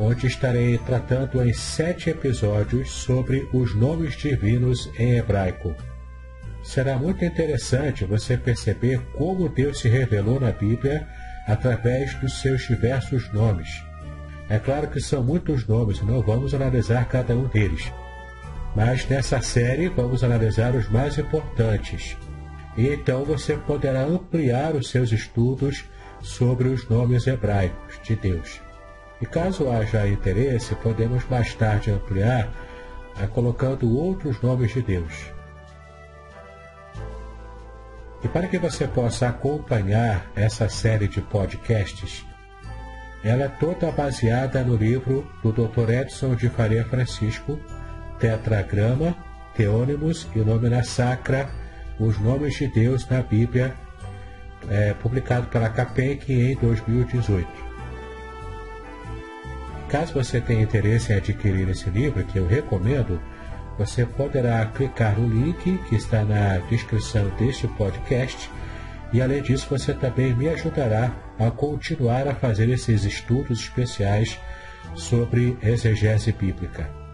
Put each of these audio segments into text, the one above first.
onde estarei tratando em sete episódios sobre os nomes divinos em hebraico. Será muito interessante você perceber como Deus se revelou na Bíblia através dos seus diversos nomes. É claro que são muitos nomes não vamos analisar cada um deles. Mas nessa série vamos analisar os mais importantes. E então você poderá ampliar os seus estudos sobre os nomes hebraicos de Deus. E caso haja interesse, podemos mais tarde ampliar a colocando outros nomes de Deus. E para que você possa acompanhar essa série de podcasts, ela é toda baseada no livro do Dr. Edson de Faria Francisco, Tetragrama, Teônimos e Nomina Sacra, Os Nomes de Deus na Bíblia, é, publicado pela CAPEC em 2018. Caso você tenha interesse em adquirir esse livro, que eu recomendo, você poderá clicar no link que está na descrição deste podcast. E além disso, você também me ajudará a continuar a fazer esses estudos especiais sobre exegese bíblica.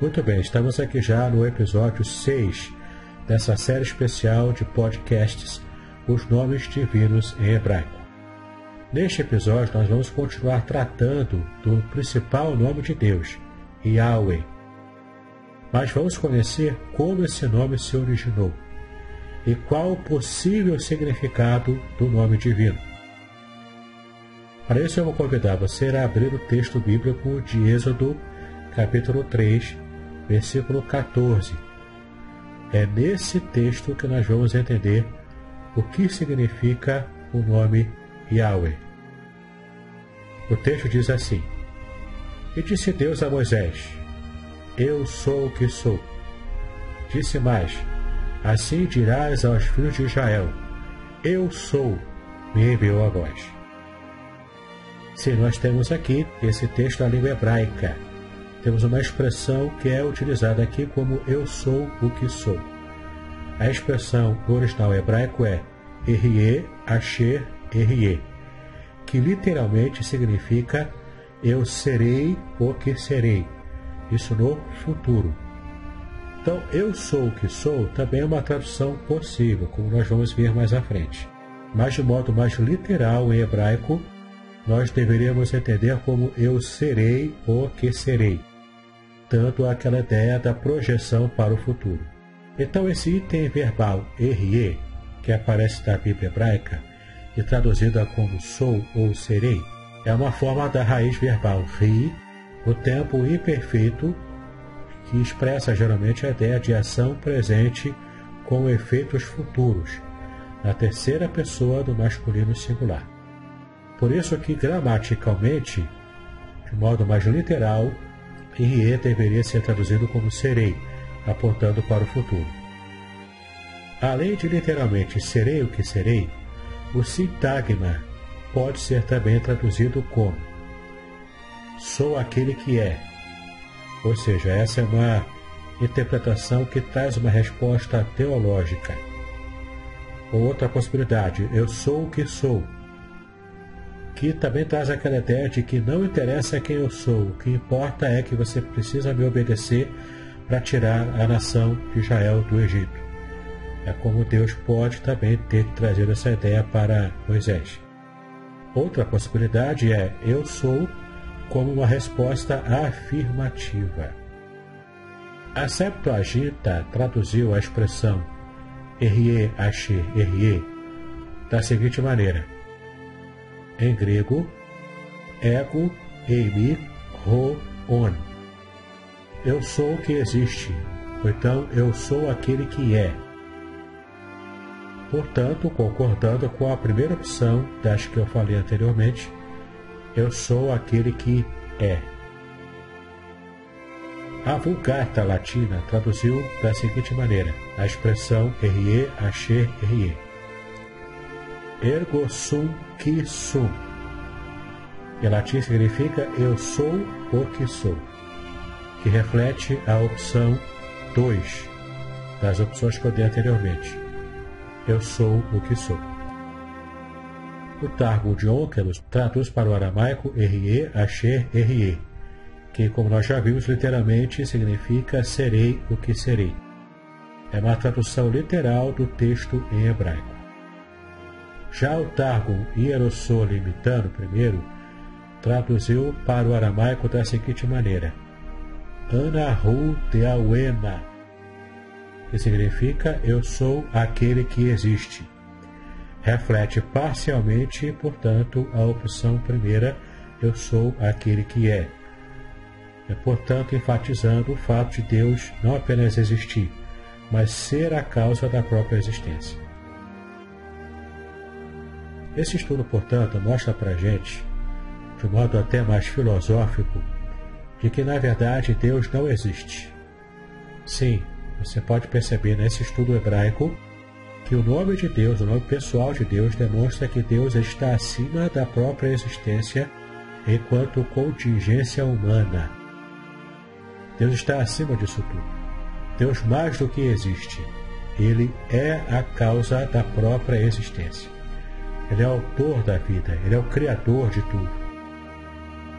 Muito bem, estamos aqui já no episódio 6 dessa série especial de podcasts Os Nomes Divinos em Hebraico. Neste episódio, nós vamos continuar tratando do principal nome de Deus, Yahweh. Mas vamos conhecer como esse nome se originou e qual o possível significado do nome divino. Para isso, eu vou convidar você a abrir o texto bíblico de Êxodo, capítulo 3, versículo 14. É nesse texto que nós vamos entender o que significa o nome Yahweh. O texto diz assim: E disse Deus a Moisés: Eu sou o que sou. Disse mais: Assim dirás aos filhos de Israel: Eu sou, me enviou a voz. Se nós temos aqui esse texto na língua hebraica, temos uma expressão que é utilizada aqui como eu sou o que sou. A expressão no original hebraico é Erie, Asher, Erie, que literalmente significa eu serei o que serei. Isso no futuro. Então, eu sou o que sou também é uma tradução possível, como nós vamos ver mais à frente. Mas de modo mais literal em hebraico, nós deveríamos entender como eu serei o que serei, tanto aquela ideia da projeção para o futuro. Então, esse item verbal erie, que aparece na Bíblia hebraica e traduzida como sou ou serei, é uma forma da raiz verbal ri, o tempo imperfeito, que expressa geralmente a ideia de ação presente com efeitos futuros, na terceira pessoa do masculino singular. Por isso que gramaticalmente, de modo mais literal, rie deveria ser traduzido como serei, apontando para o futuro. Além de literalmente serei o que serei, o sintagma pode ser também traduzido como sou aquele que é. Ou seja, essa é uma interpretação que traz uma resposta teológica. Outra possibilidade, eu sou o que sou, que também traz aquela ideia de que não interessa quem eu sou, o que importa é que você precisa me obedecer para tirar a nação de Israel do Egito. É como Deus pode também ter trazido essa ideia para Moisés. Outra possibilidade é eu sou como uma resposta afirmativa. A Septuaginta traduziu a expressão Erie Asher Erie da seguinte maneira: em grego, ego eimi ro on. Eu sou o que existe, então eu sou aquele que é. Portanto, concordando com a primeira opção das que eu falei anteriormente, eu sou aquele que é. A Vulgata Latina traduziu da seguinte maneira a expressão erie, asher, erie. Ergo sum qui sum. Em latim significa eu sou o que sou, que reflete a opção 2 das opções que eu dei anteriormente eu sou o que sou. O Targum de Onkelos traduz para o aramaico Erie, Asher, Erie, que, como nós já vimos, literalmente significa serei o que serei. É uma tradução literal do texto em hebraico. Já o Targum Hierosolimitano I traduziu para o aramaico da seguinte maneira: Anahu Deawena, que significa eu sou aquele que existe. Reflete parcialmente, portanto, a opção primeira, eu sou aquele que é. É, portanto, enfatizando o fato de Deus não apenas existir, mas ser a causa da própria existência. Esse estudo, portanto, mostra para a gente, de um modo até mais filosófico, de que na verdade Deus não existe. Sim, você pode perceber nesse estudo hebraico que o nome de Deus, o nome pessoal de Deus, demonstra que Deus está acima da própria existência enquanto contingência humana. Deus está acima disso tudo. Deus mais do que existe. Ele é a causa da própria existência. Ele é o autor da vida, ele é o criador de tudo.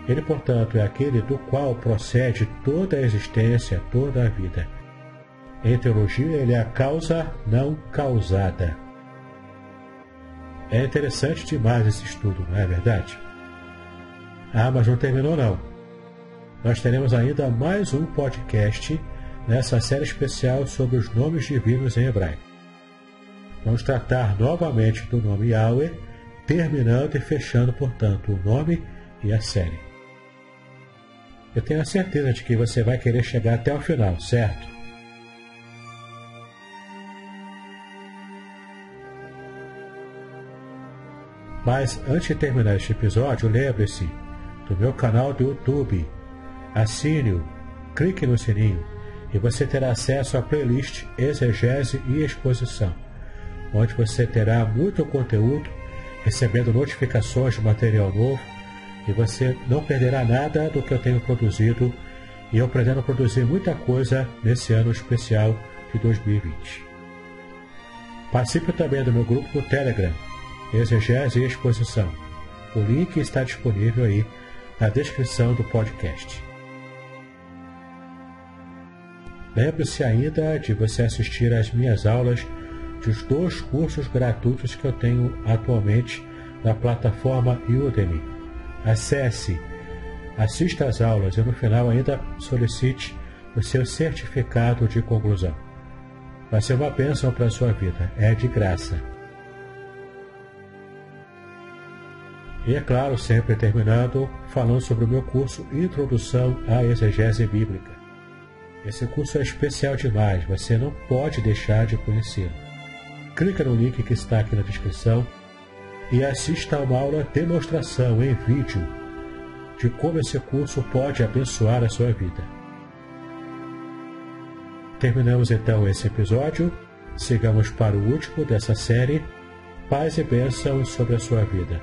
Ele, portanto, é aquele do qual procede toda a existência, toda a vida. Em teologia, ele é a causa não causada. É interessante demais esse estudo, não é verdade? Ah, mas não terminou não. Nós teremos ainda mais um podcast nessa série especial sobre os nomes divinos em hebraico. Vamos tratar novamente do nome Yahweh, terminando e fechando, portanto, o nome e a série. Eu tenho a certeza de que você vai querer chegar até o final, certo? Mas antes de terminar este episódio, lembre-se do meu canal do YouTube. Assine-o, clique no sininho e você terá acesso à playlist Exegese e Exposição, onde você terá muito conteúdo, recebendo notificações de material novo e você não perderá nada do que eu tenho produzido e eu pretendo produzir muita coisa nesse ano especial de 2020. Participe também do meu grupo no Telegram, Exegese e Exposição. O link está disponível aí na descrição do podcast. Lembre-se ainda de você assistir às minhas aulas dos dois cursos gratuitos que eu tenho atualmente na plataforma Udemy. Acesse, assista às aulas e no final ainda solicite o seu certificado de conclusão. Vai ser uma bênção para a sua vida, é de graça. E é claro, sempre terminando, falando sobre o meu curso Introdução à Exegese Bíblica. Esse curso é especial demais, você não pode deixar de conhecê-lo. Clica no link que está aqui na descrição e assista a uma aula demonstração em vídeo de como esse curso pode abençoar a sua vida. Terminamos então esse episódio. Sigamos para o último dessa série. Paz e bênção sobre a sua vida.